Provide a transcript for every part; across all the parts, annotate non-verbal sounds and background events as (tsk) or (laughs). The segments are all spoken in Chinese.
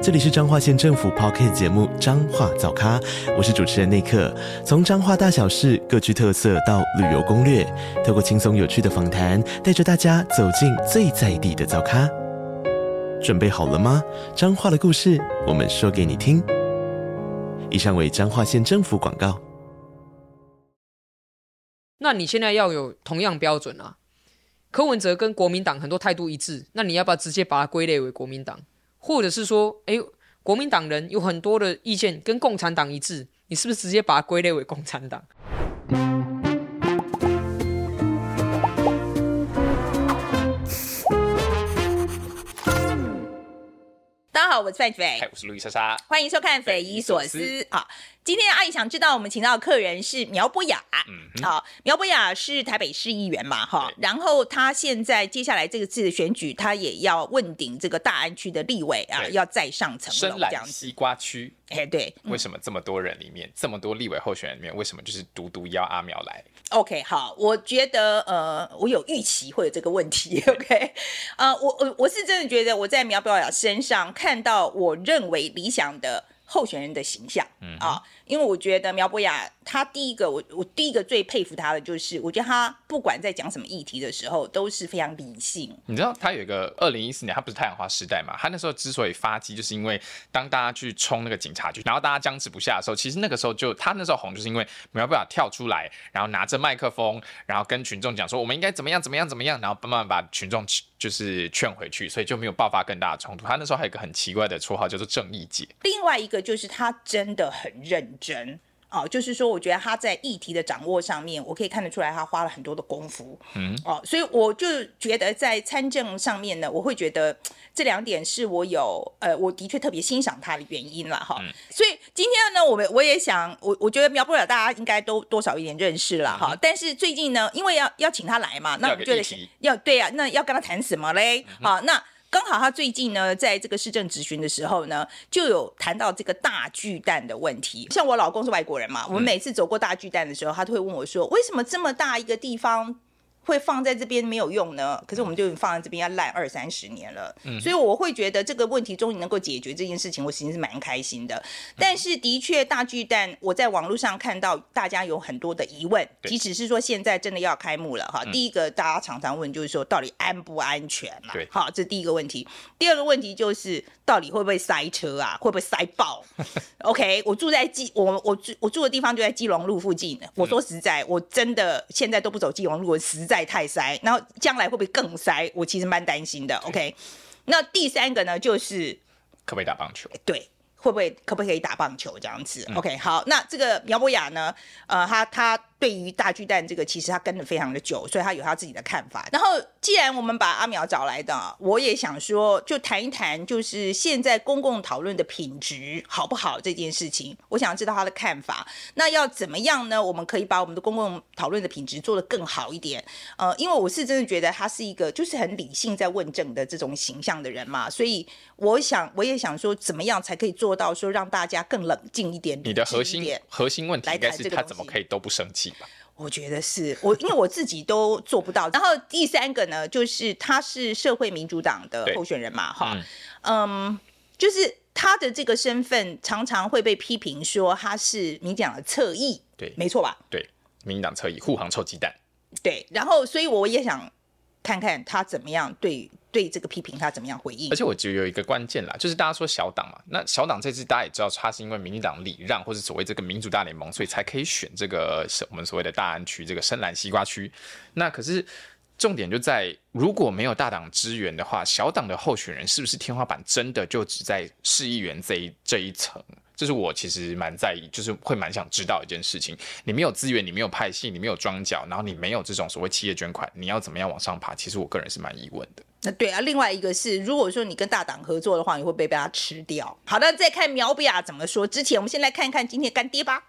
这里是彰化县政府 Podcast 节目《彰化早咖》，我是主持人内克。从彰化大小事各具特色到旅游攻略，透过轻松有趣的访谈，带着大家走进最在地的早咖。准备好了吗？彰化的故事，我们说给你听。以上为彰化县政府广告。那你现在要有同样标准啊？柯文哲跟国民党很多态度一致，那你要不要直接把它归类为国民党？或者是说，哎，国民党人有很多的意见跟共产党一致，你是不是直接把它归类为共产党？大家好，我是范斐，我是路易莎莎，欢迎收看《匪夷所思》啊。今天阿姨想知道，我们请到的客人是苗博雅，嗯，好，苗博雅是台北市议员嘛，哈，然后他现在接下来这个次的选举，他也要问鼎这个大安区的立委啊，要再上层楼这样子。深蓝西瓜区，哎，对，为什么这么多人里面，这么多立委候选人里面，为什么就是独独邀阿苗来？OK，好，我觉得呃，我有预期会有这个问题，OK，呃，我我我是真的觉得我在苗博雅身上看到我认为理想的候选人的形象，嗯啊。因为我觉得苗博雅，他第一个，我我第一个最佩服他的就是，我觉得他不管在讲什么议题的时候，都是非常理性。你知道他有一个二零一四年，他不是太阳花时代嘛？他那时候之所以发迹，就是因为当大家去冲那个警察局，然后大家僵持不下的时候，其实那个时候就他那时候红，就是因为苗博雅跳出来，然后拿着麦克风，然后跟群众讲说，我们应该怎么样怎么样怎么样，然后慢慢把群众就是劝回去，所以就没有爆发更大的冲突。他那时候还有一个很奇怪的绰号叫做正义姐。另外一个就是他真的很认真。哦，就是说，我觉得他在议题的掌握上面，我可以看得出来，他花了很多的功夫。嗯，哦，所以我就觉得在参政上面呢，我会觉得这两点是我有，呃，我的确特别欣赏他的原因了哈。嗯，所以今天呢，我们我也想，我我觉得苗博雅大家应该都多少有点认识了哈。嗯，但是最近呢，因为要要请他来嘛，那我们就得要对呀，啊，那要跟他谈什么嘞？好，嗯，那。刚好他最近呢，在这个市政质询的时候呢，就有谈到这个大巨蛋的问题。像我老公是外国人嘛，我们每次走过大巨蛋的时候，他都会问我说：“为什么这么大一个地方？”会放在这边没有用呢？可是我们就放在这边要烂二三十年了，嗯，所以我会觉得这个问题终于能够解决这件事情，我其实是蛮开心的。但是的确，大巨蛋我在网络上看到大家有很多的疑问，即使是说现在真的要开幕了哈，第一个大家常常问就是说到底安不安全嘛？对，好，这是第一个问题。第二个问题就是到底会不会塞车啊？会不会塞爆？(laughs) OK，我住在基我我住我住的地方就在基隆路附近。我说实在，我真的现在都不走基隆路，我实在。太塞，然后将来会不会更塞？我其实蛮担心的。OK，那第三个呢，就是可不可以打棒球？对。会不会可不可以打棒球这样子，嗯？OK，好，那这个苗博雅呢？呃，他他对于大巨蛋这个，其实他跟的非常的久，所以他有他自己的看法。然后，既然我们把阿苗找来的，我也想说，就谈一谈，就是现在公共讨论的品质好不好这件事情，我想知道他的看法。那要怎么样呢？我们可以把我们的公共讨论的品质做得更好一点。呃，因为我是真的觉得他是一个就是很理性在问政的这种形象的人嘛，所以我想我也想说，怎么样才可以做。做到说让大家更冷静一点，你的核心核心问题应该是他怎么可以都不生气吧？我觉得是我，因为我自己都做不到。然后第三个呢，就是他是社会民主党的候选人嘛，哈，嗯，就是他的这个身份常常会被批评说他是民进党的侧翼，对，没错吧？对，民进党侧翼护航臭鸡蛋，对。然后，所以我也想看看他怎么样对。对这个批评，他怎么样回应？而且我觉得有一个关键啦，就是大家说小党嘛，那小党这次大家也知道，他是因为民进党礼让或者所谓这个民主大联盟，所以才可以选这个我们所谓的大安区这个深蓝西瓜区。那可是重点就在，如果没有大党支援的话，小党的候选人是不是天花板真的就只在市议员这一这一层？这是我其实蛮在意，就是会蛮想知道一件事情：你没有资源，你没有派系，你没有庄脚，然后你没有这种所谓企业捐款，你要怎么样往上爬？其实我个人是蛮疑问的。那对啊，另外一个是，如果说你跟大党合作的话，你会被被他吃掉？好的，再看苗博雅怎么说。之前我们先来看看今天干爹吧。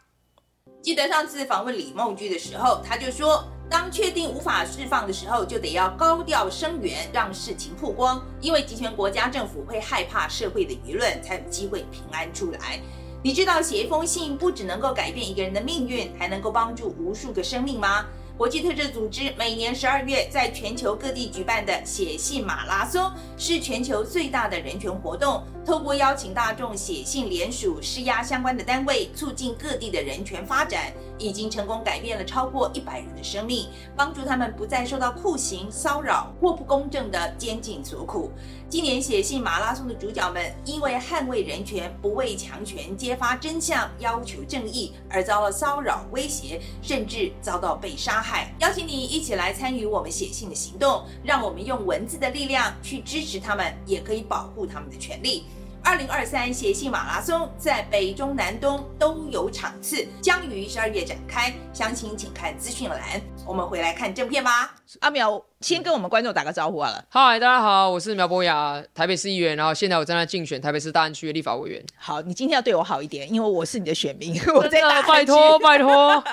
记得上次访问李梦居的时候，他就说当确定无法释放的时候，就得要高调声援，让事情曝光。因为集权国家政府会害怕社会的舆论，才有机会平安出来。你知道写一封信不只能够改变一个人的命运，还能够帮助无数个生命吗？国际特赦组织每年十二月在全球各地举办的写信马拉松，是全球最大的人权活动。透过邀请大众写信联署，施压相关的单位，促进各地的人权发展，已经成功改变了超过一百人的生命，帮助他们不再受到酷刑骚扰或不公正的监禁所苦。今年写信马拉松的主角们，因为捍卫人权、不畏强权、揭发真相、要求正义，而遭到骚扰、威胁，甚至遭到被杀害。邀请你一起来参与我们写信的行动，让我们用文字的力量去支持他们，也可以保护他们的权利。二零二三写信马拉松在北中南东都有场次，将于十二月展开。详情请看资讯栏。我们回来看正片吧。阿苗，先跟我们观众打个招呼好了。嗨，大家好，我是苗博雅，台北市议员，然后现在我正在竞选台北市大安区的立法委员。好，你今天要对我好一点，因为我是你的选民，我在大安区。拜托 (laughs) 拜托，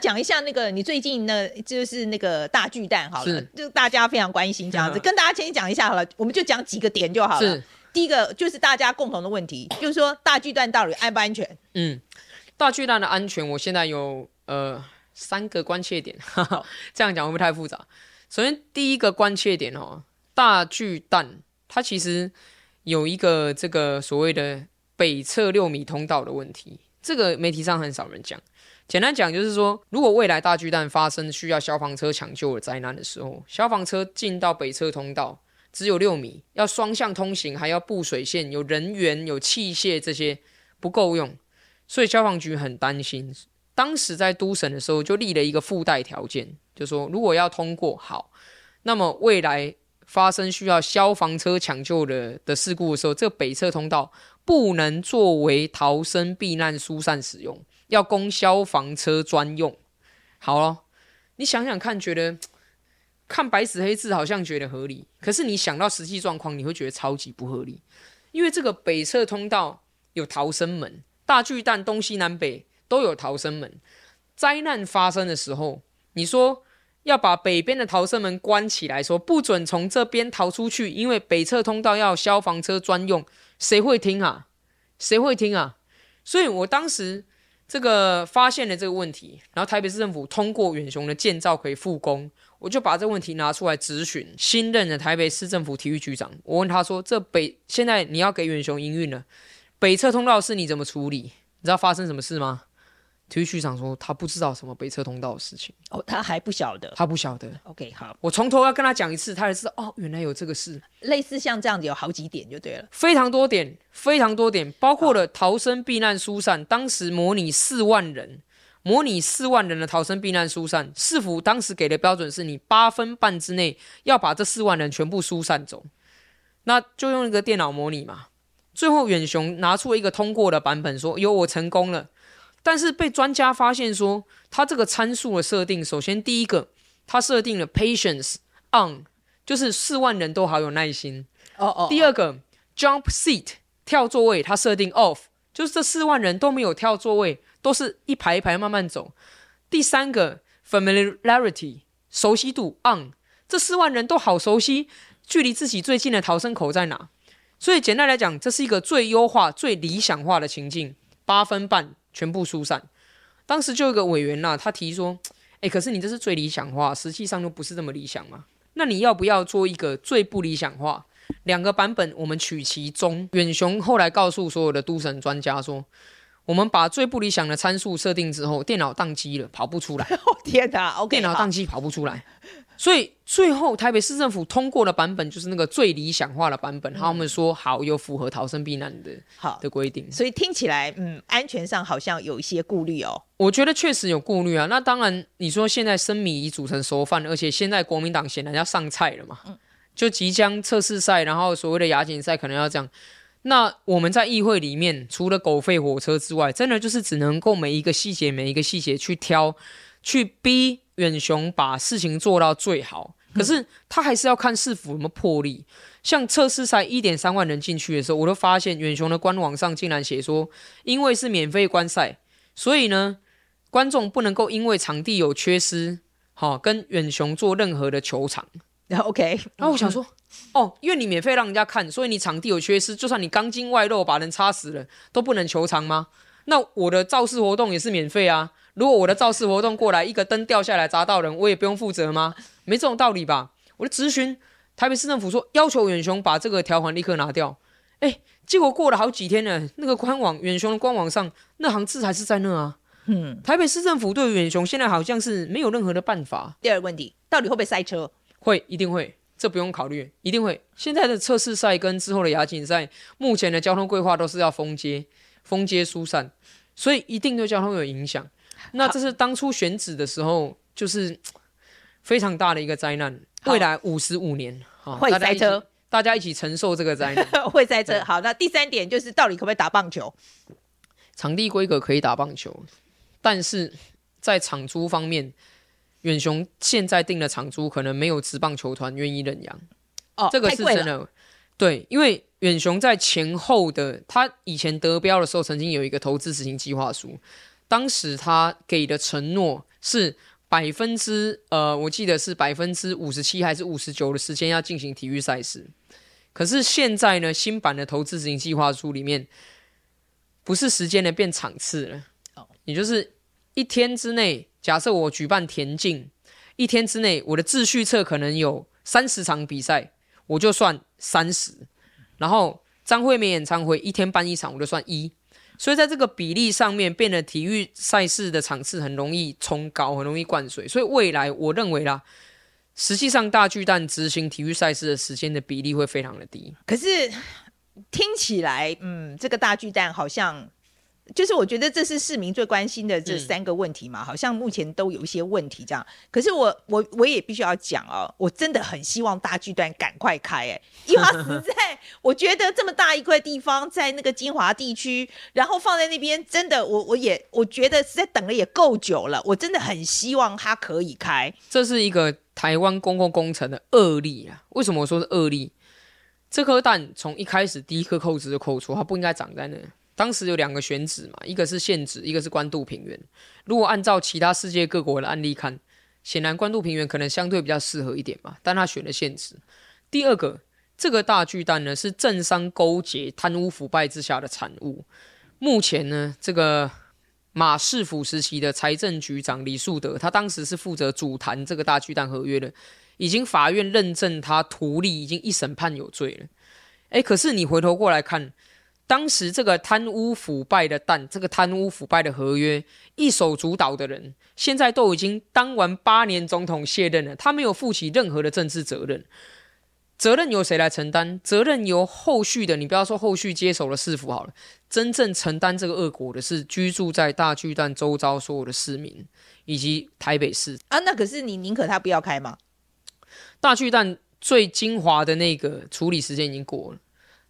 讲一下那个你最近呢，就是那个大巨蛋好了，是就大家非常关心这样子，嗯、(laughs) 跟大家先讲一下好了，我们就讲几个点就好了。是。第一个就是大家共同的问题，(laughs) 就是说大巨蛋到底安不安全？嗯，大巨蛋的安全，我现在有呃三个关切点，哈哈，(laughs) 这样讲会不会太复杂？首先第一个关切点哦，大巨蛋它其实有一个这个所谓的北侧六米通道的问题，这个媒体上很少人讲。简单讲就是说，如果未来大巨蛋发生需要消防车抢救的灾难的时候，消防车进到北侧通道。只有六米，要双向通行，还要布水线，有人员、有器械，这些不够用，所以消防局很担心。当时在都审的时候，就立了一个附带条件，就说如果要通过好，那么未来发生需要消防车抢救的的事故的时候，这北侧通道不能作为逃生避难疏散使用，要供消防车专用。好了，你想想看，觉得？看白纸黑字好像觉得合理，可是你想到实际状况，你会觉得超级不合理。因为这个北侧通道有逃生门，大巨蛋东西南北都有逃生门。灾难发生的时候，你说要把北边的逃生门关起来，说不准从这边逃出去，因为北侧通道要消防车专用，谁会听啊？谁会听啊？所以我当时这个发现了这个问题，然后台北市政府通过远雄的建造可以复工。我就把这个问题拿出来咨询新任的台北市政府体育局长。我问他说：“这北现在你要给远雄营运了，北侧通道是你怎么处理？你知道发生什么事吗？”体育局长说：“他不知道什么北侧通道的事情。”哦，他还不晓得，他不晓得。OK，好，我从头要跟他讲一次，他才知道哦，原来有这个事。类似像这样子有好几点就对了，非常多点，非常多点，包括了逃生避难疏散，当时模拟四万人。模拟四万人的逃生避难疏散，市府当时给的标准是你八分半之内要把这四万人全部疏散走，那就用一个电脑模拟嘛。最后远雄拿出了一个通过的版本说，说有我成功了，但是被专家发现说，他这个参数的设定，首先第一个，他设定了 patience on，就是四万人都好有耐心。哦哦。第二个 jump seat 跳座位，他设定 off，就是这四万人都没有跳座位。都是一排一排慢慢走。第三个 familiarity 熟悉度 on，这四万人都好熟悉，距离自己最近的逃生口在哪？所以简单来讲，这是一个最优化、最理想化的情境。八分半全部疏散。当时就有一个委员呐、他提说：“诶，可是你这是最理想化，实际上又不是这么理想嘛？那你要不要做一个最不理想化？两个版本我们取其中。”远雄后来告诉所有的都审专家说。我们把最不理想的参数设定之后，电脑宕机了，跑不出来。(laughs) 哦天哪！OK，电脑宕机跑不出来，所以最后台北市政府通过的版本就是那个最理想化的版本。他们说好，有符合逃生避难的好的规定。所以听起来，嗯，安全上好像有一些顾虑哦。我觉得确实有顾虑啊。那当然，你说现在生米已煮成熟饭，而且现在国民党显然要上菜了嘛，就即将测试赛，然后所谓的亚锦赛可能要这样。那我们在议会里面，除了狗吠火车之外，真的就是只能够每一个细节、每一个细节去挑，去逼远雄把事情做到最好。可是他还是要看市府有没有魄力。像测试赛一点三万人进去的时候，我都发现远雄的官网上竟然写说，因为是免费观赛，所以呢，观众不能够因为场地有缺失好跟远雄做任何的球场。然后 OK，(laughs) 然后我想说，哦，因为你免费让人家看，所以你场地有缺失，就算你钢筋外露把人插死了，都不能求偿吗？那我的造势活动也是免费啊。如果我的造势活动过来，一个灯掉下来砸到人，我也不用负责吗？没这种道理吧？我就咨询台北市政府说，要求远雄把这个条款立刻拿掉。哎，结果过了好几天呢，那个官网远雄的官网上那行字还是在那啊。嗯，台北市政府对远雄现在好像是没有任何的办法。第二个问题，到底会不会塞车？会，一定会，这不用考虑，一定会。现在的测试赛跟之后的亚锦赛，目前的交通规划都是要封街、封街疏散，所以一定对交通有影响。那这是当初选址的时候，就是 (tsk) 非常大的一个灾难。未来五十五年会塞车大，大家一起承受这个灾难，(laughs) 会塞车。好，那第三点就是到底可不可以打棒球？场地规格可以打棒球，但是在场租方面。远雄现在定的场租可能没有职棒球团愿意认养，哦，这个是真的。对，因为远雄在前后的，他以前得标的时候，曾经有一个投资执行计划书，当时他给的承诺是百分之呃，我记得是百分之五十七还是五十九的时间要进行体育赛事。可是现在呢，新版的投资执行计划书里面，不是时间的变场次了，哦，也就是一天之内。假设我举办田径，一天之内我的秩序册可能有三十场比赛，我就算三十。然后张惠妹演唱会一天办一场，我就算一。所以在这个比例上面，变得体育赛事的场次很容易冲高，很容易灌水。所以未来我认为啦，实际上大巨蛋执行体育赛事的时间的比例会非常的低。可是听起来，嗯，这个大巨蛋好像。就是我觉得这是市民最关心的这三个问题嘛，嗯、好像目前都有一些问题这样。可是我我我也必须要讲哦，我真的很希望大巨蛋赶快开哎，因为它实 (laughs) 在，我觉得这么大一块地方在那个金华地区，然后放在那边，真的我我也我觉得实在等了也够久了，我真的很希望它可以开。这是一个台湾公共工程的恶例啊！为什么我说是恶例？这颗蛋从一开始第一颗扣子就扣错，它不应该长在那。当时有两个选址嘛，一个是现址，一个是关渡平原。如果按照其他世界各国的案例看，显然关渡平原可能相对比较适合一点嘛，但他选了现址。第二个，这个大巨蛋呢是政商勾结、贪污腐败之下的产物。目前呢，这个马市府时期的财政局长李树德，他当时是负责主谈这个大巨蛋合约的，已经法院认证他图利，已经一审判有罪了。诶，可是你回头过来看。当时这个贪污腐败的蛋，这个贪污腐败的合约一手主导的人，现在都已经当完八年总统卸任了，他没有负起任何的政治责任，责任由谁来承担？责任由后续的，你不要说后续接手的市府好了，真正承担这个恶果的是居住在大巨蛋周遭所有的市民以及台北市啊。那可是你宁可他不要开吗？大巨蛋最精华的那个处理时间已经过了。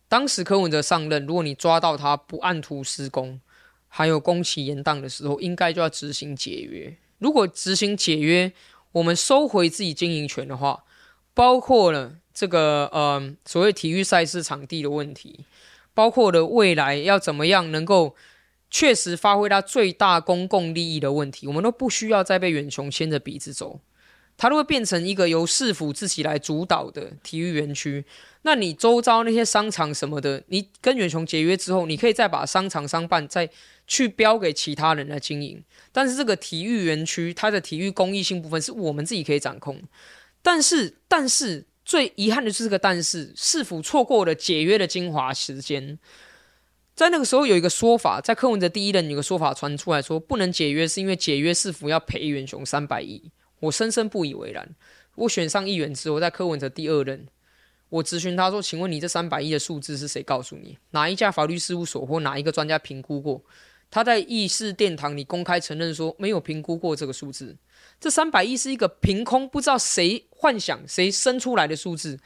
当时柯文哲上任，如果你抓到他不按图施工，还有工期延宕的时候，应该就要执行解约。如果执行解约，我们收回自己经营权的话，包括了这个呃所谓体育赛事场地的问题，包括了未来要怎么样能够确实发挥它最大公共利益的问题，我们都不需要再被远雄牵着鼻子走。它都会变成一个由市府自己来主导的体育园区。那你周遭那些商场什么的，你跟远雄解约之后，你可以再把商场商办再去标给其他人来经营。但是这个体育园区它的体育公益性部分是我们自己可以掌控。但是，但是最遗憾的就是这个但是，市府错过了解约的精华时间。在那个时候有一个说法，在柯文哲第一任有个说法传出来说，不能解约是因为解约市府要赔远雄三百亿。我深深不以为然。我选上议员之后，在柯文哲第二任，我咨询他说：“请问你这三百亿的数字是谁告诉你？哪一家法律事务所或哪一个专家评估过？”他在议事殿堂里公开承认说没有评估过这个数字。这三百亿是一个凭空不知道谁幻想谁生出来的数字。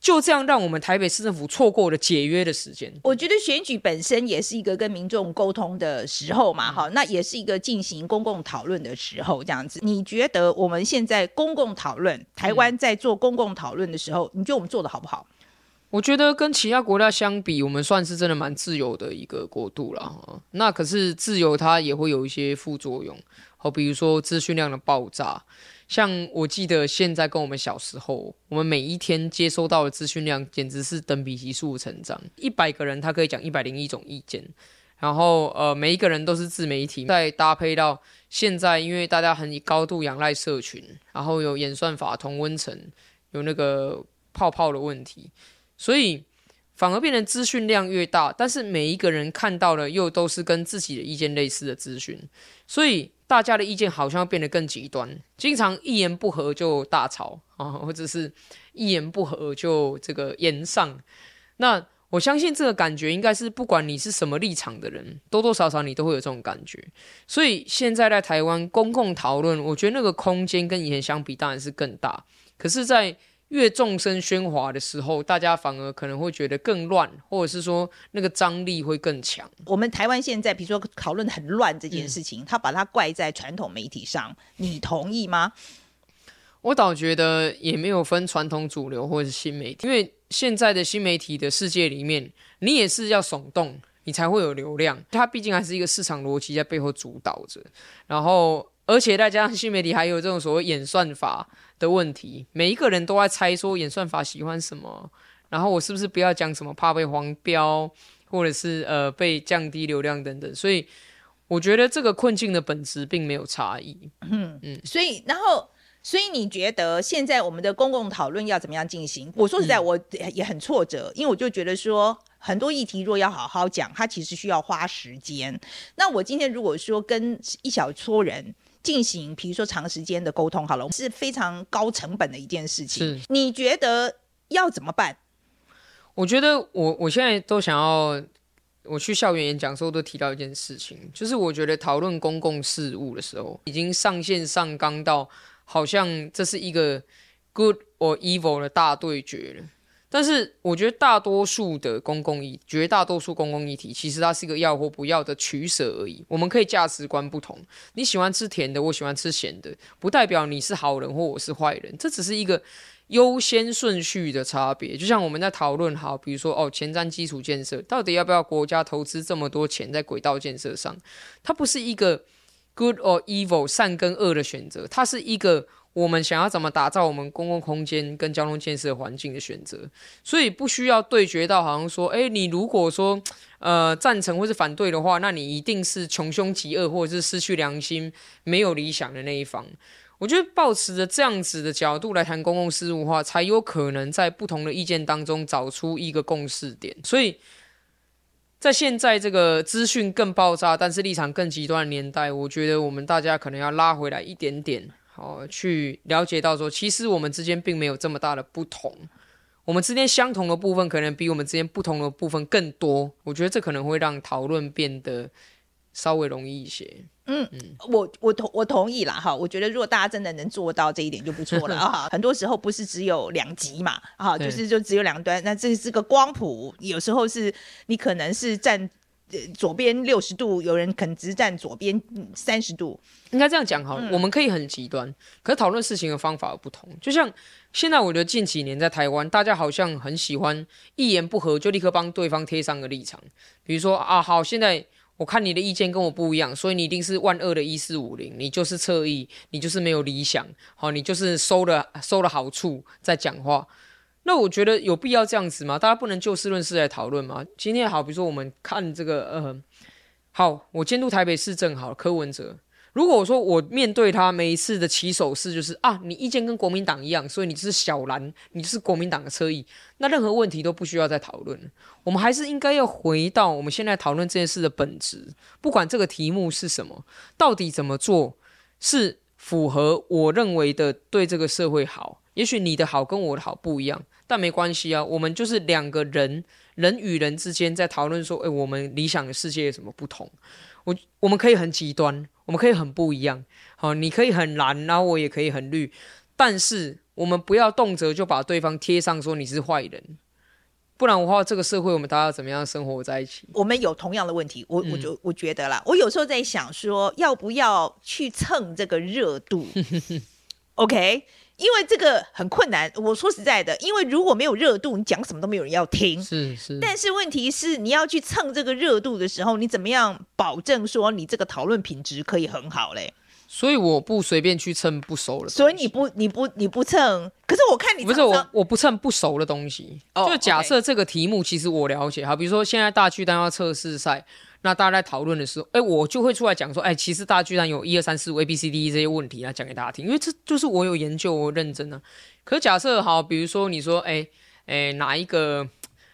就这样，让我们台北市政府错过了解约的时间。我觉得选举本身也是一个跟民众沟通的时候嘛，哈、嗯，那也是一个进行公共讨论的时候，这样子。你觉得我们现在公共讨论，台湾在做公共讨论的时候，嗯、你觉得我们做的好不好？我觉得跟其他国家相比，我们算是真的蛮自由的一个国度了。那可是自由它也会有一些副作用，好，比如说资讯量的爆炸。像我记得现在跟我们小时候，我们每一天接收到的资讯量简直是等比级数成长。一百个人他可以讲一百零一种意见，然后呃每一个人都是自媒体，再搭配到现在，因为大家很高度仰赖社群，然后有演算法同温层，有那个泡泡的问题，所以反而变得资讯量越大，但是每一个人看到的又都是跟自己的意见类似的资讯，所以。大家的意见好像变得更极端，经常一言不合就大吵啊，或者是一言不合就这个言上。那我相信这个感觉应该是不管你是什么立场的人，多多少少你都会有这种感觉。所以现在在台湾公共讨论，我觉得那个空间跟以前相比当然是更大。可是，在越众声喧哗的时候，大家反而可能会觉得更乱，或者是说那个张力会更强。我们台湾现在，比如说讨论很乱这件事情，嗯、他把它怪在传统媒体上，你同意吗？我倒觉得也没有分传统主流或者是新媒体，因为现在的新媒体的世界里面，你也是要耸动，你才会有流量。它毕竟还是一个市场逻辑在背后主导着，然后而且再加上新媒体还有这种所谓演算法。的问题，每一个人都在猜说演算法喜欢什么，然后我是不是不要讲什么，怕被黄标，或者是呃被降低流量等等，所以我觉得这个困境的本质并没有差异。嗯嗯，所以然后所以你觉得现在我们的公共讨论要怎么样进行？我说实在，我也很挫折，因为我就觉得说很多议题若要好好讲，它其实需要花时间。那我今天如果说跟一小撮人。进行，比如说长时间的沟通，好了，是非常高成本的一件事情。是，你觉得要怎么办？我觉得我我现在都想要，我去校园演讲的时候都提到一件事情，就是我觉得讨论公共事务的时候，已经上线上纲到，好像这是一个 good or evil 的大对决了。但是我觉得大多数的公共议，绝大多数公共议题，其实它是一个要或不要的取舍而已。我们可以价值观不同，你喜欢吃甜的，我喜欢吃咸的，不代表你是好人或我是坏人，这只是一个优先顺序的差别。就像我们在讨论好，比如说哦，前瞻基础建设到底要不要国家投资这么多钱在轨道建设上，它不是一个 good or evil 善跟恶的选择，它是一个。我们想要怎么打造我们公共空间跟交通建设环境的选择，所以不需要对决到好像说，哎，你如果说呃赞成或是反对的话，那你一定是穷凶极恶或者是失去良心、没有理想的那一方。我觉得抱持着这样子的角度来谈公共事务的话，才有可能在不同的意见当中找出一个共识点。所以在现在这个资讯更爆炸，但是立场更极端的年代，我觉得我们大家可能要拉回来一点点。哦，去了解到说，其实我们之间并没有这么大的不同，我们之间相同的部分可能比我们之间不同的部分更多。我觉得这可能会让讨论变得稍微容易一些。嗯嗯，我我同我同意啦哈，我觉得如果大家真的能做到这一点就不错了啊。(laughs) 很多时候不是只有两极嘛，啊，就是就只有两端，那这是个光谱，有时候是你可能是站。左边六十度，有人肯直站左边三十度，应该这样讲好了。嗯、我们可以很极端，可是讨论事情的方法不同。就像现在，我觉得近几年在台湾，大家好像很喜欢一言不合就立刻帮对方贴上个立场。比如说啊，好，现在我看你的意见跟我不一样，所以你一定是万恶的一四五零，你就是侧翼，你就是没有理想，好，你就是收了收了好处在讲话。那我觉得有必要这样子吗？大家不能就事论事来讨论吗？今天好，比如说我们看这个，呃，好，我监督台北市政好，柯文哲。如果我说我面对他每一次的起手式就是啊，你意见跟国民党一样，所以你就是小蓝，你就是国民党的侧翼，那任何问题都不需要再讨论。我们还是应该要回到我们现在讨论这件事的本质，不管这个题目是什么，到底怎么做是符合我认为的对这个社会好。也许你的好跟我的好不一样，但没关系啊。我们就是两个人，人与人之间在讨论说，诶，我们理想的世界有什么不同？我我们可以很极端，我们可以很不一样。好，你可以很蓝，然后我也可以很绿，但是我们不要动辄就把对方贴上说你是坏人，不然的话，这个社会我们大家怎么样生活在一起？我们有同样的问题，我我就我觉得啦，我有时候在想说，要不要去蹭这个热度？(laughs) OK。因为这个很困难，我说实在的，因为如果没有热度，你讲什么都没有人要听。是是。但是问题是，你要去蹭这个热度的时候，你怎么样保证说你这个讨论品质可以很好嘞？所以我不随便去蹭不熟的。所以你不你不你不蹭，可是我看你不是我我不蹭不熟的东西。哦、就假设这个题目其实我了解，好，比如说现在大巨蛋要测试赛，那大家在讨论的时候，哎，我就会出来讲说，哎，其实大家居然有一二三四五 A B C D E 这些问题来讲给大家听，因为这就是我有研究，我认真、啊。可是假设好，比如说你说，哎哎哪一个？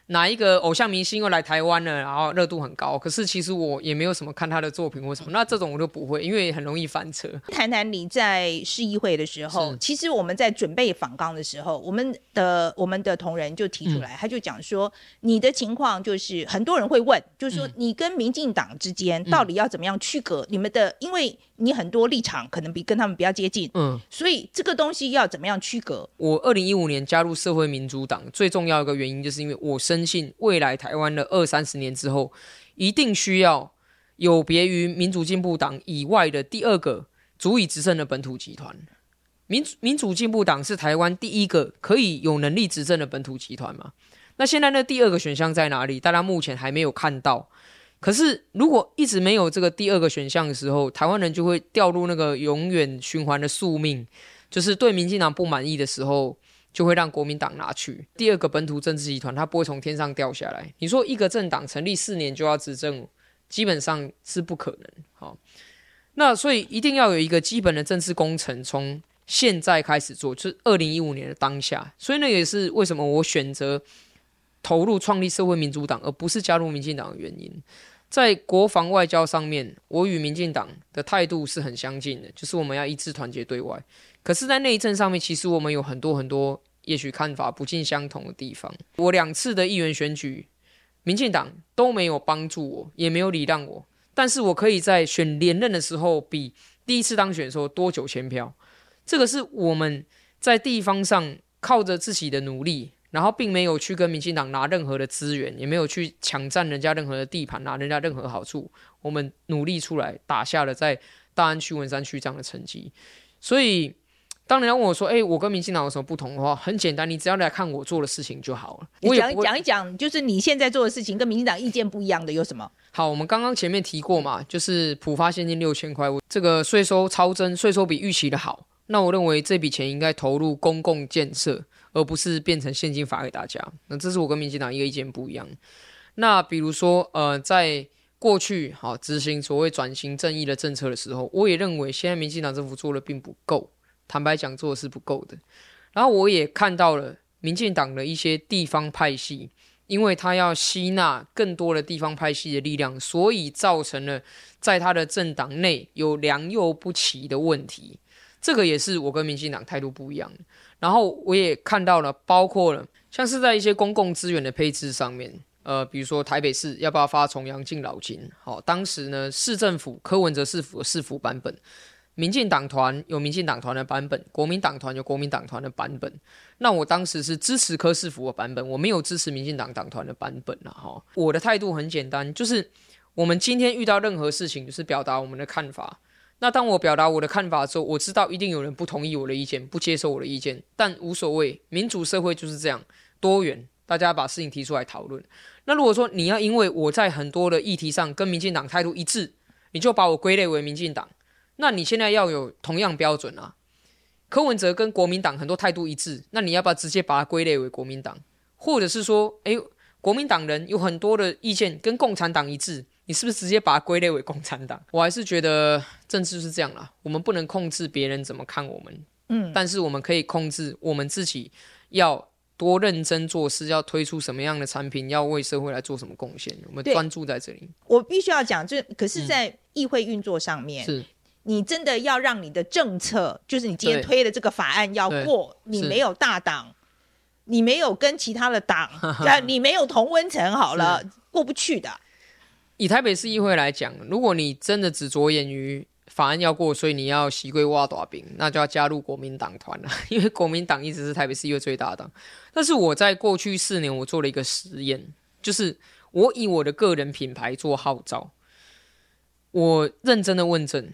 哪一个偶像明星又来台湾了，然后热度很高，可是其实我也没有什么看他的作品或什么，那这种我就不会，因为很容易翻车。谈谈你在市议会的时候，其实我们在准备访纲的时候，我们的我们的同仁就提出来，嗯、他就讲说，你的情况就是很多人会问，就是说你跟民进党之间到底要怎么样区隔、嗯、你们的，因为你很多立场可能比跟他们比较接近，嗯，所以这个东西要怎么样区隔？我二零一五年加入社会民主党最重要一个原因，就是因为我深信未来台湾的二三十年之后，一定需要有别于民主进步党以外的第二个足以执政的本土集团。民主民主进步党是台湾第一个可以有能力执政的本土集团嘛？那现在那第二个选项在哪里？大家目前还没有看到。可是如果一直没有这个第二个选项的时候，台湾人就会掉入那个永远循环的宿命，就是对民进党不满意的时候。就会让国民党拿去第二个本土政治集团，它不会从天上掉下来。你说一个政党成立四年就要执政，基本上是不可能。好，那所以一定要有一个基本的政治工程，从现在开始做，就是二零一五年的当下。所以那也是为什么我选择投入创立社会民主党，而不是加入民进党的原因。在国防外交上面，我与民进党的态度是很相近的，就是我们要一致团结对外。可是，在内政上面，其实我们有很多很多。也许看法不尽相同的地方。我两次的议员选举，民进党都没有帮助我，也没有礼让我。但是我可以在选连任的时候，比第一次当选的时候多九千票。这个是我们在地方上靠着自己的努力，然后并没有去跟民进党拿任何的资源，也没有去抢占人家任何的地盘，拿人家任何好处。我们努力出来，打下了在大安区、文山区这样的成绩。所以。当人家问我说：“哎、欸，我跟民进党有什么不同的话，很简单，你只要来看我做的事情就好了。我讲讲一讲，就是你现在做的事情跟民进党意见不一样的有什么？好，我们刚刚前面提过嘛，就是普发现金六千块，这个税收超增，税收比预期的好。那我认为这笔钱应该投入公共建设，而不是变成现金发给大家。那这是我跟民进党一个意见不一样。那比如说，呃，在过去好执行所谓转型正义的政策的时候，我也认为现在民进党政府做的并不够。”坦白讲，做的是不够的。然后我也看到了民进党的一些地方派系，因为他要吸纳更多的地方派系的力量，所以造成了在他的政党内有良莠不齐的问题。这个也是我跟民进党态度不一样。然后我也看到了，包括了像是在一些公共资源的配置上面，呃，比如说台北市要不要发重阳敬老金？好，当时呢，市政府柯文哲市府的市府版本。民进党团有民进党团的版本，国民党团有国民党团的版本。那我当时是支持柯世福的版本，我没有支持民进党党团的版本了哈。我的态度很简单，就是我们今天遇到任何事情，就是表达我们的看法。那当我表达我的看法之后，我知道一定有人不同意我的意见，不接受我的意见，但无所谓，民主社会就是这样多元，大家把事情提出来讨论。那如果说你要因为我在很多的议题上跟民进党态度一致，你就把我归类为民进党。那你现在要有同样标准啊，柯文哲跟国民党很多态度一致，那你要不要直接把它归类为国民党？或者是说，诶，国民党人有很多的意见跟共产党一致，你是不是直接把它归类为共产党？我还是觉得政治是这样啦，我们不能控制别人怎么看我们，嗯，但是我们可以控制我们自己要多认真做事，要推出什么样的产品，要为社会来做什么贡献，我们专注在这里。我必须要讲，这可是在议会运作上面、嗯、是。你真的要让你的政策，就是你今天推的这个法案要过，你没有大党，你没有跟其他的党，(laughs) 你没有同温层，好了，过不去的。以台北市议会来讲，如果你真的只着眼于法案要过，所以你要习归挖大饼，那就要加入国民党团了，(laughs) 因为国民党一直是台北市议会最大党。但是我在过去四年，我做了一个实验，就是我以我的个人品牌做号召，我认真的问政。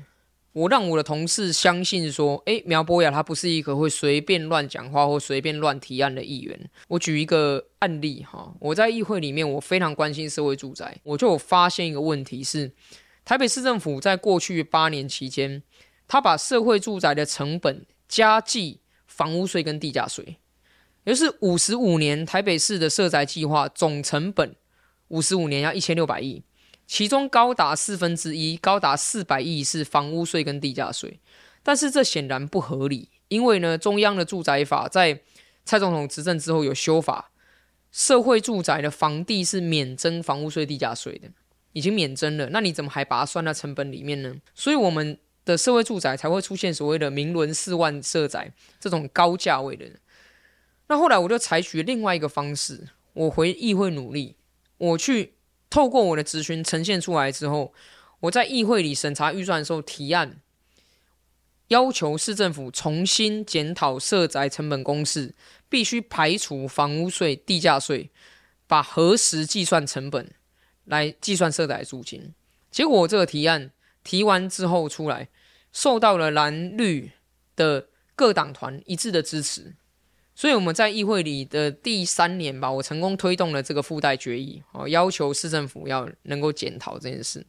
我让我的同事相信说，诶，苗博雅他不是一个会随便乱讲话或随便乱提案的议员。我举一个案例哈，我在议会里面，我非常关心社会住宅，我就有发现一个问题是，台北市政府在过去八年期间，他把社会住宅的成本加计房屋税跟地价税，也就是五十五年台北市的社宅计划总成本五十五年要一千六百亿，其中高达四分之一，高达四百亿是房屋税跟地价税。但是这显然不合理，因为呢，中央的住宅法在蔡总统执政之后有修法，社会住宅的房地是免征房屋税、地价税的，已经免征了。那你怎么还把它算到成本里面呢？所以我们的社会住宅才会出现所谓的名伦四万社宅这种高价位的。那后来我就采取另外一个方式，我回议会努力，我去透过我的咨询呈现出来之后，我在议会里审查预算的时候提案。要求市政府重新检讨社宅成本公式，必须排除房屋税、地价税，把核实计算成本来计算社宅租金。结果这个提案提完之后出来，受到了蓝绿的各党团一致的支持，所以我们在议会里的第三年吧，我成功推动了这个附带决议，哦，要求市政府要能够检讨这件事。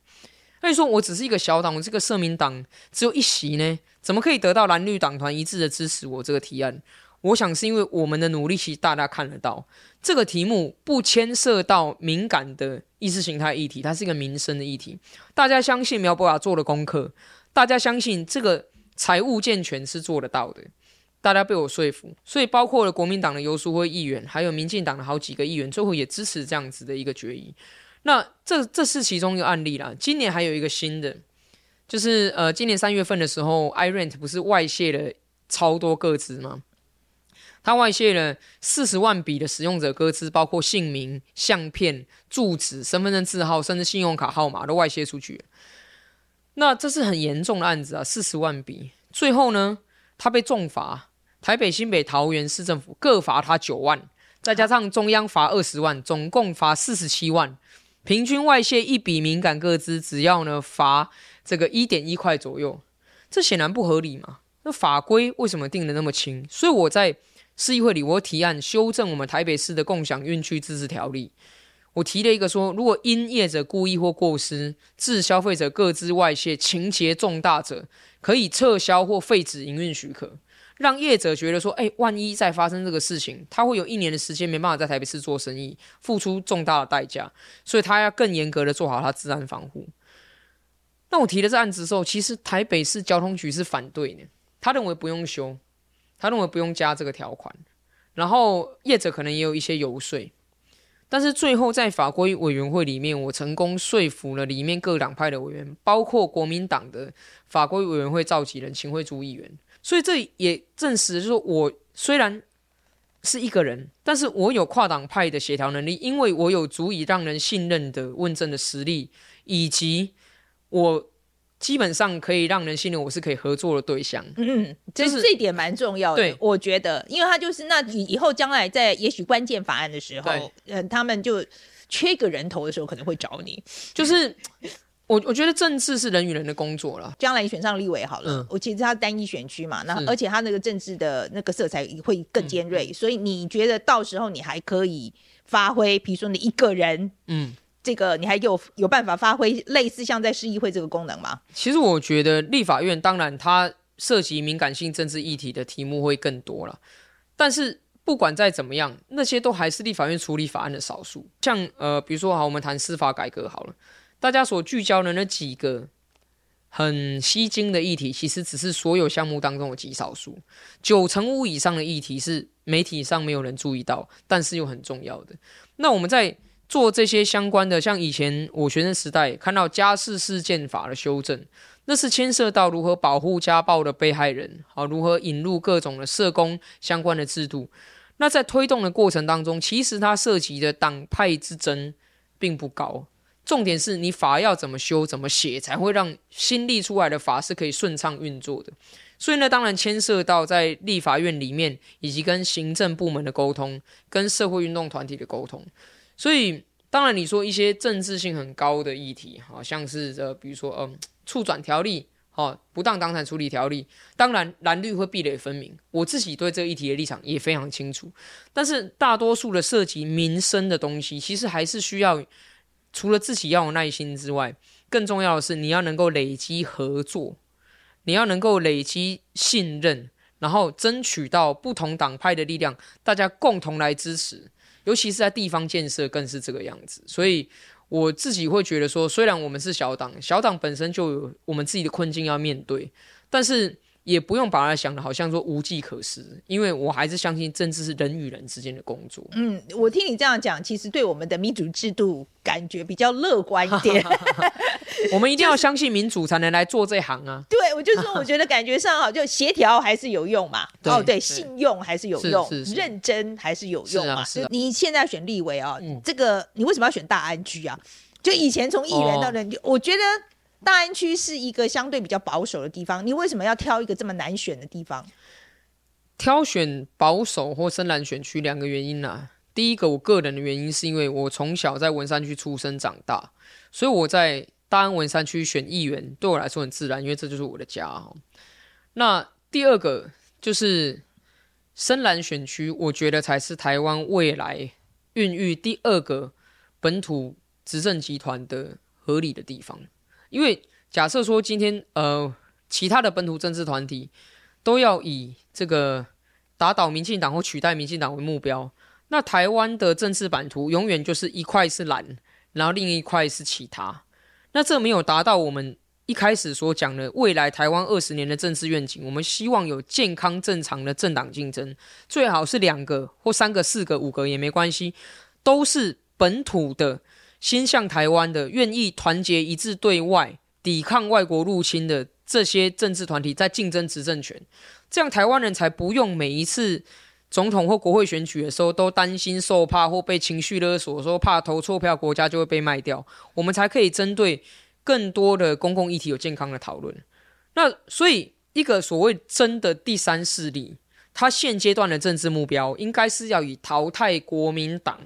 所以说我只是一个小党，我这个社民党只有一席呢，怎么可以得到蓝绿党团一致的支持？我这个提案，我想是因为我们的努力，其实大家看得到，这个题目不牵涉到敏感的意识形态议题，它是一个民生的议题。大家相信苗博雅做的功课，大家相信这个财务健全是做得到的，大家被我说服，所以包括了国民党的游淑慧议员，还有民进党的好几个议员，最后也支持这样子的一个决议。那这这是其中一个案例啦。今年还有一个新的，就是呃，今年三月份的时候，iRent 不是外泄了超多个资吗？他外泄了四十万笔的使用者个资，包括姓名、相片、住址、身份证字号，甚至信用卡号码都外泄出去。那这是很严重的案子啊，四十万笔。最后呢，他被重罚，台北、新北、桃园市政府各罚他九万，再加上中央罚二十万，总共罚四十七万。平均外泄一笔敏感个资，只要呢罚这个一点一块左右，这显然不合理嘛？那法规为什么定得那么轻？所以我在市议会里，我提案修正我们台北市的共享运区自治条例。我提了一个说，如果因业者故意或过失致消费者个资外泄，情节重大者，可以撤销或废止营运许可。让业者觉得说，哎，万一再发生这个事情，他会有一年的时间没办法在台北市做生意，付出重大的代价，所以他要更严格的做好他资安防护。那我提了这案子的时候，其实台北市交通局是反对的，他认为不用修，他认为不用加这个条款，然后业者可能也有一些游说，但是最后在法规委员会里面，我成功说服了里面各党派的委员，包括国民党的法规委员会召集人秦惠珠议员。所以这也证实，就是说我虽然是一个人，但是我有跨党派的协调能力，因为我有足以让人信任的问政的实力，以及我基本上可以让人信任我是可以合作的对象。嗯，这是这一点蛮重要的。对，我觉得，因为他就是那以以后将来在也许关键法案的时候，嗯、呃，他们就缺一个人头的时候，可能会找你，就是。我我觉得政治是人与人的工作了。将来你选上立委好了，嗯、我其实他单一选区嘛，那而且他那个政治的那个色彩会更尖锐，嗯、所以你觉得到时候你还可以发挥，比如说你一个人，嗯，这个你还有有办法发挥类似像在市议会这个功能吗？其实我觉得立法院当然它涉及敏感性政治议题的题目会更多了，但是不管再怎么样，那些都还是立法院处理法案的少数。像呃，比如说好，我们谈司法改革好了。大家所聚焦的那几个很吸睛的议题，其实只是所有项目当中的极少数。九成五以上的议题是媒体上没有人注意到，但是又很重要的。那我们在做这些相关的，像以前我学生时代看到家事事件法的修正，那是牵涉到如何保护家暴的被害人，好，如何引入各种的社工相关的制度。那在推动的过程当中，其实它涉及的党派之争并不高。重点是你法要怎么修、怎么写，才会让新立出来的法是可以顺畅运作的。所以呢，当然牵涉到在立法院里面，以及跟行政部门的沟通，跟社会运动团体的沟通。所以，当然你说一些政治性很高的议题，好像是呃，比如说嗯，促转条例，好，不当党产处理条例，当然蓝绿会壁垒分明。我自己对这个议题的立场也非常清楚。但是，大多数的涉及民生的东西，其实还是需要。除了自己要有耐心之外，更重要的是你要能够累积合作，你要能够累积信任，然后争取到不同党派的力量，大家共同来支持，尤其是在地方建设更是这个样子。所以我自己会觉得说，虽然我们是小党，小党本身就有我们自己的困境要面对，但是。也不用把它想的好像说无计可施，因为我还是相信政治是人与人之间的工作。嗯，我听你这样讲，其实对我们的民主制度感觉比较乐观一点。(laughs) 我们一定要相信民主才能来做这行啊！就是、对，我就说，我觉得感觉上好，就协调还是有用嘛。哦，对，信用还是有用，认真还是有用嘛。是啊是啊、你现在选立委啊、哦嗯，这个你为什么要选大安居啊？就以前从议员到人，哦、我觉得。大安区是一个相对比较保守的地方，你为什么要挑一个这么难选的地方？挑选保守或深蓝选区两个原因啊。第一个，我个人的原因是因为我从小在文山区出生长大，所以我在大安文山区选议员对我来说很自然，因为这就是我的家。那第二个就是深蓝选区，我觉得才是台湾未来孕育第二个本土执政集团的合理的地方。因为假设说今天呃，其他的本土政治团体都要以这个打倒民进党或取代民进党为目标，那台湾的政治版图永远就是一块是蓝，然后另一块是其他。那这没有达到我们一开始所讲的未来台湾二十年的政治愿景。我们希望有健康正常的政党竞争，最好是两个或三个、四个、五个也没关系，都是本土的。心向台湾的，愿意团结一致对外抵抗外国入侵的这些政治团体在竞争执政权，这样台湾人才不用每一次总统或国会选举的时候都担心受怕或被情绪勒索，说怕投错票国家就会被卖掉，我们才可以针对更多的公共议题有健康的讨论。那所以一个所谓真的第三势力，他现阶段的政治目标应该是要以淘汰国民党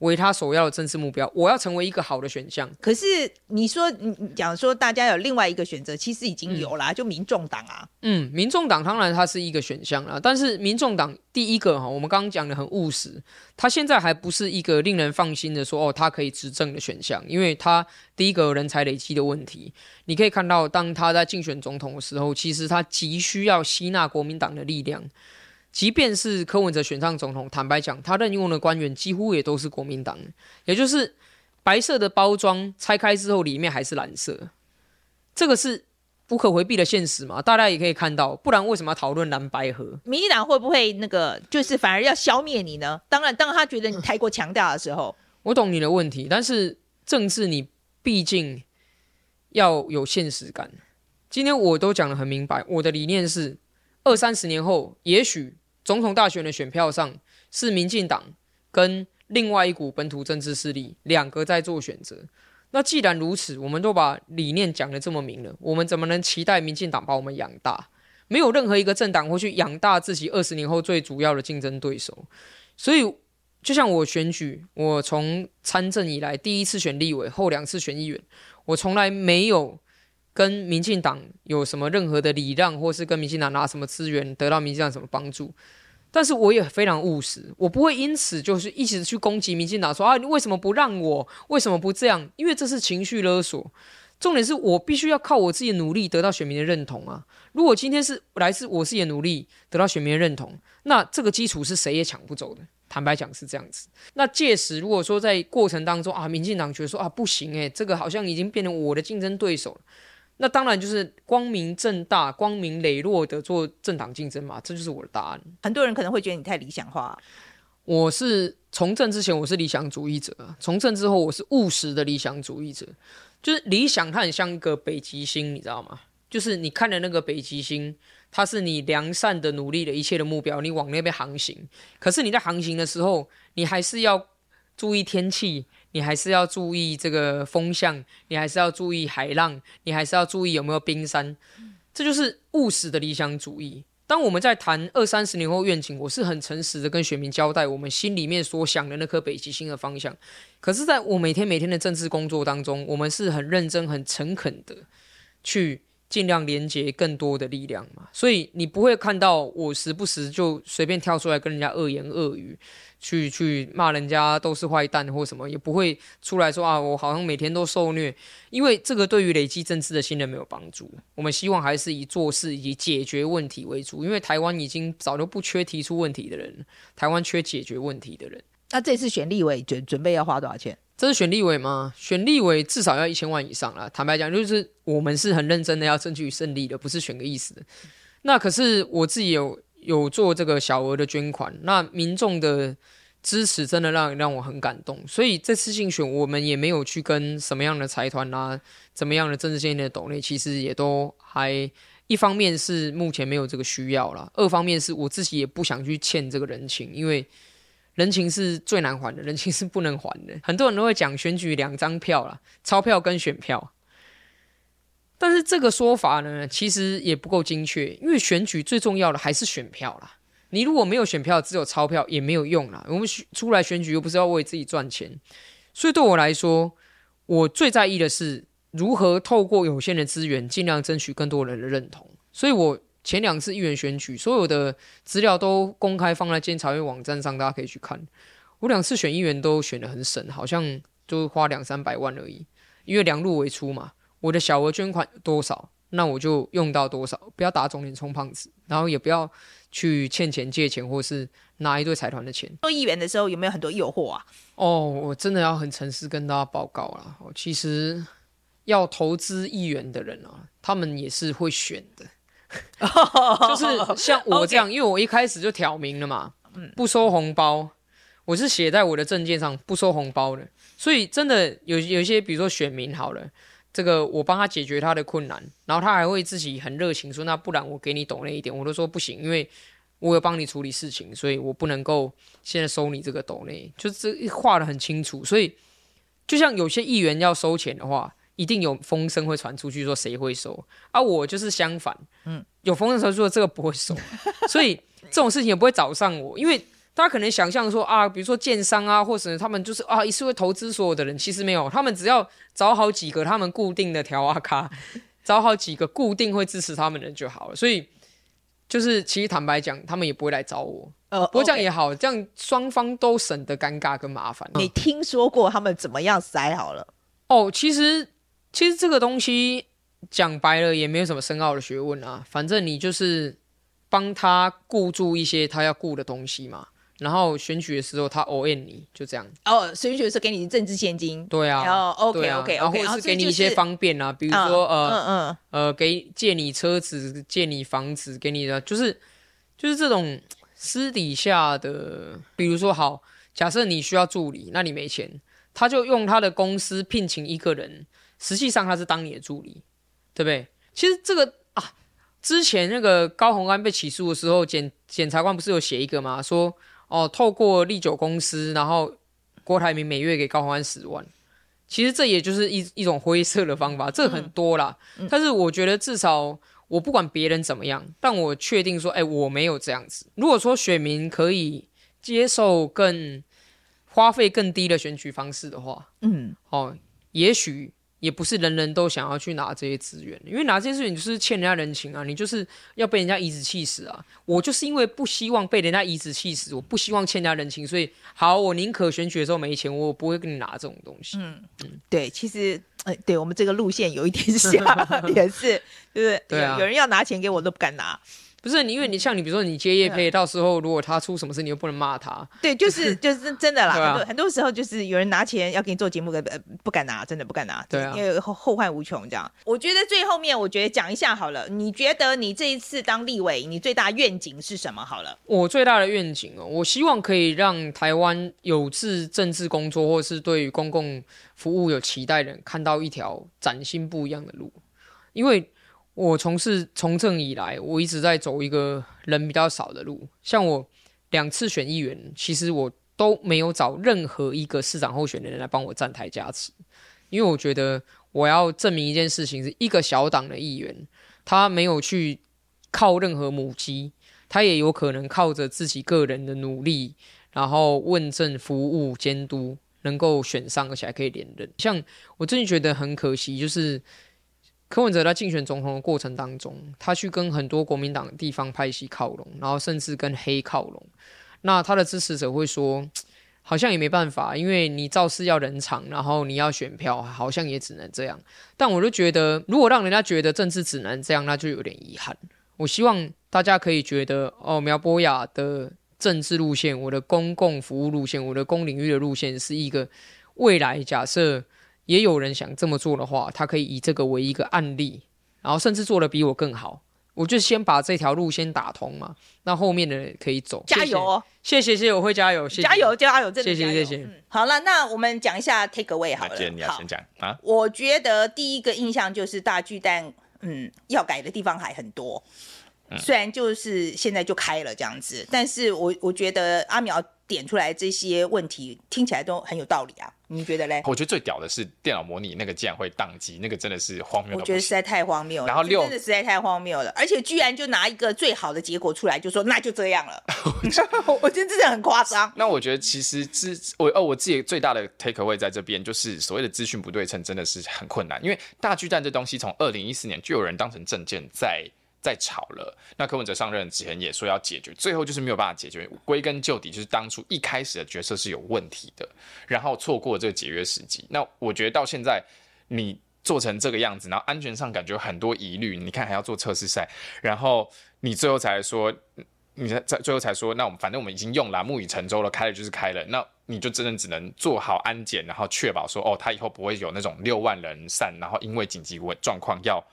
为他首要的政治目标，我要成为一个好的选项。可是你说，你讲说大家有另外一个选择，其实已经有啦，嗯、就民众党啊。嗯，民众党当然它是一个选项啦，但是民众党第一个哈，我们刚刚讲的很务实，他现在还不是一个令人放心的说哦，他可以执政的选项，因为他第一个人才累积的问题。你可以看到，当他在竞选总统的时候，其实他急需要吸纳国民党的力量。即便是柯文哲选上总统，坦白讲，他任用的官员几乎也都是国民党，也就是白色的包装拆开之后，里面还是蓝色，这个是不可回避的现实嘛？大家也可以看到，不然为什么要讨论蓝白合？民进党会不会那个，就是反而要消灭你呢？当然，当他觉得你太过强大的时候，(laughs) 我懂你的问题，但是政治你毕竟要有现实感。今天我都讲得很明白，我的理念是二三十年后，也许。总统大选的选票上是民进党跟另外一股本土政治势力两个在做选择。那既然如此，我们都把理念讲得这么明了，我们怎么能期待民进党把我们养大？没有任何一个政党会去养大自己二十年后最主要的竞争对手。所以，就像我选举，我从参政以来第一次选立委，后两次选议员，我从来没有。跟民进党有什么任何的礼让，或是跟民进党拿什么资源，得到民进党什么帮助？但是我也非常务实，我不会因此就是一直去攻击民进党，说啊，你为什么不让我？为什么不这样？因为这是情绪勒索。重点是我必须要靠我自己的努力得到选民的认同啊！如果今天是来自我自己的努力得到选民的认同，那这个基础是谁也抢不走的。坦白讲是这样子。那届时如果说在过程当中啊，民进党觉得说啊不行诶，这个好像已经变成我的竞争对手了。那当然就是光明正大、光明磊落的做政党竞争嘛，这就是我的答案。很多人可能会觉得你太理想化。我是从政之前我是理想主义者，从政之后我是务实的理想主义者。就是理想它很像一个北极星，你知道吗？就是你看的那个北极星，它是你良善的努力的一切的目标，你往那边航行。可是你在航行的时候，你还是要注意天气。你还是要注意这个风向，你还是要注意海浪，你还是要注意有没有冰山，这就是务实的理想主义。当我们在谈二三十年后愿景，我是很诚实的跟选民交代我们心里面所想的那颗北极星的方向。可是，在我每天每天的政治工作当中，我们是很认真、很诚恳的去尽量连接更多的力量嘛。所以你不会看到我时不时就随便跳出来跟人家恶言恶语。去去骂人家都是坏蛋或什么，也不会出来说啊，我好像每天都受虐，因为这个对于累积政治的信任没有帮助。我们希望还是以做事以及解决问题为主，因为台湾已经早就不缺提出问题的人，台湾缺解决问题的人。那这次选立委准准备要花多少钱？这是选立委吗？选立委至少要一千万以上啦。坦白讲，就是我们是很认真的要争取胜利的，不是选个意思的。那可是我自己有。有做这个小额的捐款，那民众的支持真的让让我很感动，所以这次竞选我们也没有去跟什么样的财团啊，怎么样的政治献金的斗内，其实也都还一方面是目前没有这个需要啦，二方面是我自己也不想去欠这个人情，因为人情是最难还的，人情是不能还的。很多人都会讲选举两张票啦，钞票跟选票。但是这个说法呢，其实也不够精确，因为选举最重要的还是选票啦。你如果没有选票，只有钞票也没有用啦。我们出来选举又不是要为自己赚钱，所以对我来说，我最在意的是如何透过有限的资源，尽量争取更多人的认同。所以我前两次议员选举，所有的资料都公开放在监察院网站上，大家可以去看。我两次选议员都选得很省，好像就花两三百万而已，因为量入为出嘛。我的小额捐款多少，那我就用到多少，不要打肿脸充胖子，然后也不要去欠钱借钱，或是拿一堆财团的钱。做议员的时候有没有很多诱惑啊？哦，我真的要很诚实跟大家报告啦。其实要投资议员的人啊，他们也是会选的，(laughs) 就是像我这样，(laughs) 因为我一开始就挑明了嘛，不收红包，我是写在我的证件上不收红包的，所以真的有有一些，比如说选民好了。这个我帮他解决他的困难，然后他还会自己很热情说：“那不然我给你抖那一点。”我都说不行，因为我有帮你处理事情，所以我不能够现在收你这个抖内，就这画的很清楚。所以就像有些议员要收钱的话，一定有风声会传出去说谁会收，而、啊、我就是相反，嗯，有风声传出说这个不会收，所以这种事情也不会找上我，因为。大家可能想象说啊，比如说建商啊，或者他们就是啊，一次会投资所有的人，其实没有，他们只要找好几个他们固定的条啊卡，找好几个固定会支持他们的人就好了。所以就是其实坦白讲，他们也不会来找我。呃，不过这样也好，这样双方都省得尴尬跟麻烦。你听说过他们怎么样塞好了？哦，其实其实这个东西讲白了也没有什么深奥的学问啊，反正你就是帮他顾住一些他要顾的东西嘛。然后选举的时候，他 O N 你就这样哦。选举的时候给你政治献金，对啊。然后 OK OK OK，或者是给你一些方便啊，比如说呃嗯呃，给借你车子、借你房子，给你的就是就是这种私底下的，比如说好，假设你需要助理，那你没钱，他就用他的公司聘请一个人，实际上他是当你的助理，对不对？其实这个啊，之前那个高宏安被起诉的时候，检检察官不是有写一个吗？说。哦，透过利久公司，然后郭台铭每月给高虹安十万，其实这也就是一一种灰色的方法，这很多啦。嗯嗯、但是我觉得至少我不管别人怎么样，但我确定说，哎，我没有这样子。如果说选民可以接受更花费更低的选举方式的话，嗯，哦，也许。也不是人人都想要去拿这些资源，因为拿这些资源就是欠人家人情啊，你就是要被人家颐指气死啊。我就是因为不希望被人家颐指气死，我不希望欠人家人情，所以好，我宁可选举的时候没钱，我不会跟你拿这种东西。嗯嗯，对，其实，哎、呃，对我们这个路线有一点像，(laughs) 也是，对不对？对啊，有人要拿钱给我都不敢拿。不是你，因为你像你，比如说你接业配，到时候如果他出什么事，你又不能骂他。对，就是 (laughs) 就是真的啦。很多很多时候就是有人拿钱要给你做节目，呃，不敢拿，真的不敢拿。对啊，因为后后患无穷这样。我觉得最后面，我觉得讲一下好了。你觉得你这一次当立委，你最大愿景是什么？好了，我最大的愿景哦，我希望可以让台湾有志政治工作，或是对于公共服务有期待的人，看到一条崭新不一样的路，因为。我从事从政以来，我一直在走一个人比较少的路。像我两次选议员，其实我都没有找任何一个市长候选人来帮我站台加持，因为我觉得我要证明一件事情：是一个小党的议员，他没有去靠任何母鸡，他也有可能靠着自己个人的努力，然后问政、服务、监督，能够选上，而且还可以连任。像我真的觉得很可惜，就是。柯文哲在竞选总统的过程当中，他去跟很多国民党地方派系靠拢，然后甚至跟黑靠拢。那他的支持者会说，好像也没办法，因为你造势要人场，然后你要选票，好像也只能这样。但我就觉得，如果让人家觉得政治只能这样，那就有点遗憾。我希望大家可以觉得，哦，苗博雅的政治路线，我的公共服务路线，我的公领域的路线，是一个未来假设也有人想这么做的话，他可以以这个为一个案例，然后甚至做的比我更好。我就先把这条路先打通嘛，那后面的人可以走。加油哦！谢谢谢谢，我会加油。谢谢加油加油，真的谢谢谢谢。嗯，好了，那我们讲一下 take away 好了。今天你要先讲啊。我觉得第一个印象就是大巨蛋，嗯，要改的地方还很多。嗯，虽然就是现在就开了这样子，但是我我觉得阿苗点出来这些问题，听起来都很有道理啊。你觉得嘞？我觉得最屌的是电脑模拟那个竟然会宕机，那个真的是荒谬。我觉得实在太荒谬了。然后六真的实在太荒谬了，而且居然就拿一个最好的结果出来，就说那就这样了。(laughs) 我觉得 (laughs) 真的很夸张。那我觉得其实资我哦我自己最大的 take away 在这边就是所谓的资讯不对称真的是很困难，因为大巨蛋这东西从二零一四年就有人当成证件在。在吵了，那柯文哲上任之前也说要解决，最后就是没有办法解决。归根究底，就是当初一开始的决策是有问题的，然后错过这个解约时机。那我觉得到现在你做成这个样子，然后安全上感觉很多疑虑，你看还要做测试赛，然后你最后才说，你在在最后才说，那我们反正我们已经用了，木已成舟了，开了就是开了，那你就真的只能做好安检，然后确保说，哦，他以后不会有那种六万人散，然后因为紧急状况要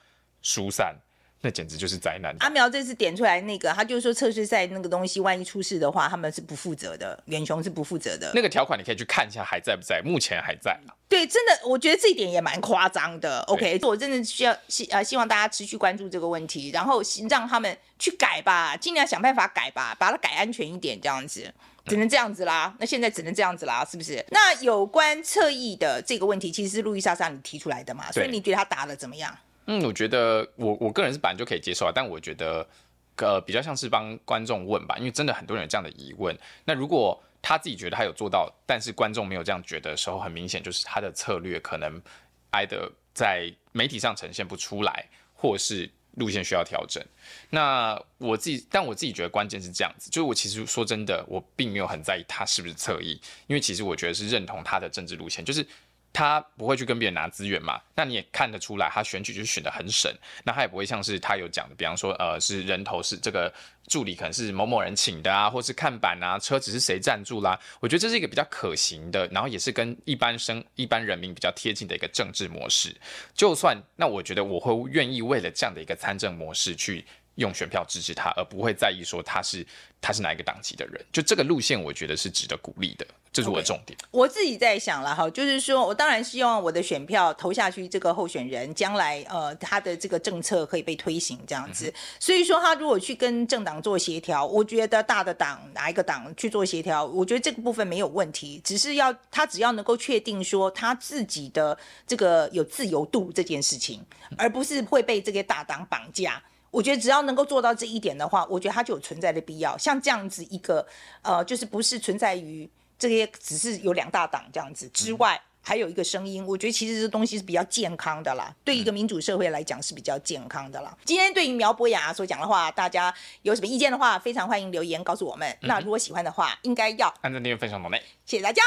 疏散。那简直就是灾难！阿苗这次点出来那个，他就是说测试赛那个东西，万一出事的话，他们是不负责的，远雄是不负责的。那个条款你可以去看一下，还在不在？目前还在。对，真的，我觉得这一点也蛮夸张的。OK，我真的需要希呃希望大家持续关注这个问题，然后让他们去改吧，尽量想办法改吧，把它改安全一点，这样子只能这样子啦。那现在只能这样子啦，是不是？那有关侧翼的这个问题，其实是路易莎莎你提出来的嘛？所以你觉得他答的怎么样？嗯，我觉得我我个人是本来就可以接受啊，但我觉得，呃，比较像是帮观众问吧，因为真的很多人有这样的疑问。那如果他自己觉得他有做到，但是观众没有这样觉得的时候，很明显就是他的策略可能挨得在媒体上呈现不出来，或是路线需要调整。那我自己，但我自己觉得关键是这样子，就是我其实说真的，我并没有很在意他是不是侧翼，因为其实我觉得是认同他的政治路线，就是。他不会去跟别人拿资源嘛？那你也看得出来，他选举就是选得很省。那他也不会像是他有讲的，比方说，呃，是人头是这个助理可能是某某人请的啊，或是看板啊，车子是谁赞助啦？我觉得这是一个比较可行的，然后也是跟一般生一般人民比较贴近的一个政治模式。就算那，我觉得我会愿意为了这样的一个参政模式去用选票支持他，而不会在意说他是他是哪一个党籍的人。就这个路线，我觉得是值得鼓励的。这是我的重点。Okay. 我自己在想了哈，就是说我当然希望我的选票投下去，这个候选人将来呃他的这个政策可以被推行这样子。嗯、所以说他如果去跟政党做协调，我觉得大的党哪一个党去做协调，我觉得这个部分没有问题。只是要他只要能够确定说他自己的这个有自由度这件事情，而不是会被这些大党绑架。我觉得只要能够做到这一点的话，我觉得它就有存在的必要。像这样子一个呃，就是不是存在于。这些只是有两大党这样子之外，还有一个声音，我觉得其实这东西是比较健康的啦，对一个民主社会来讲是比较健康的啦。今天对于苗博雅所讲的话，大家有什么意见的话，非常欢迎留言告诉我们。那如果喜欢的话，应该要按赞、订阅、分享、同内，谢谢大家。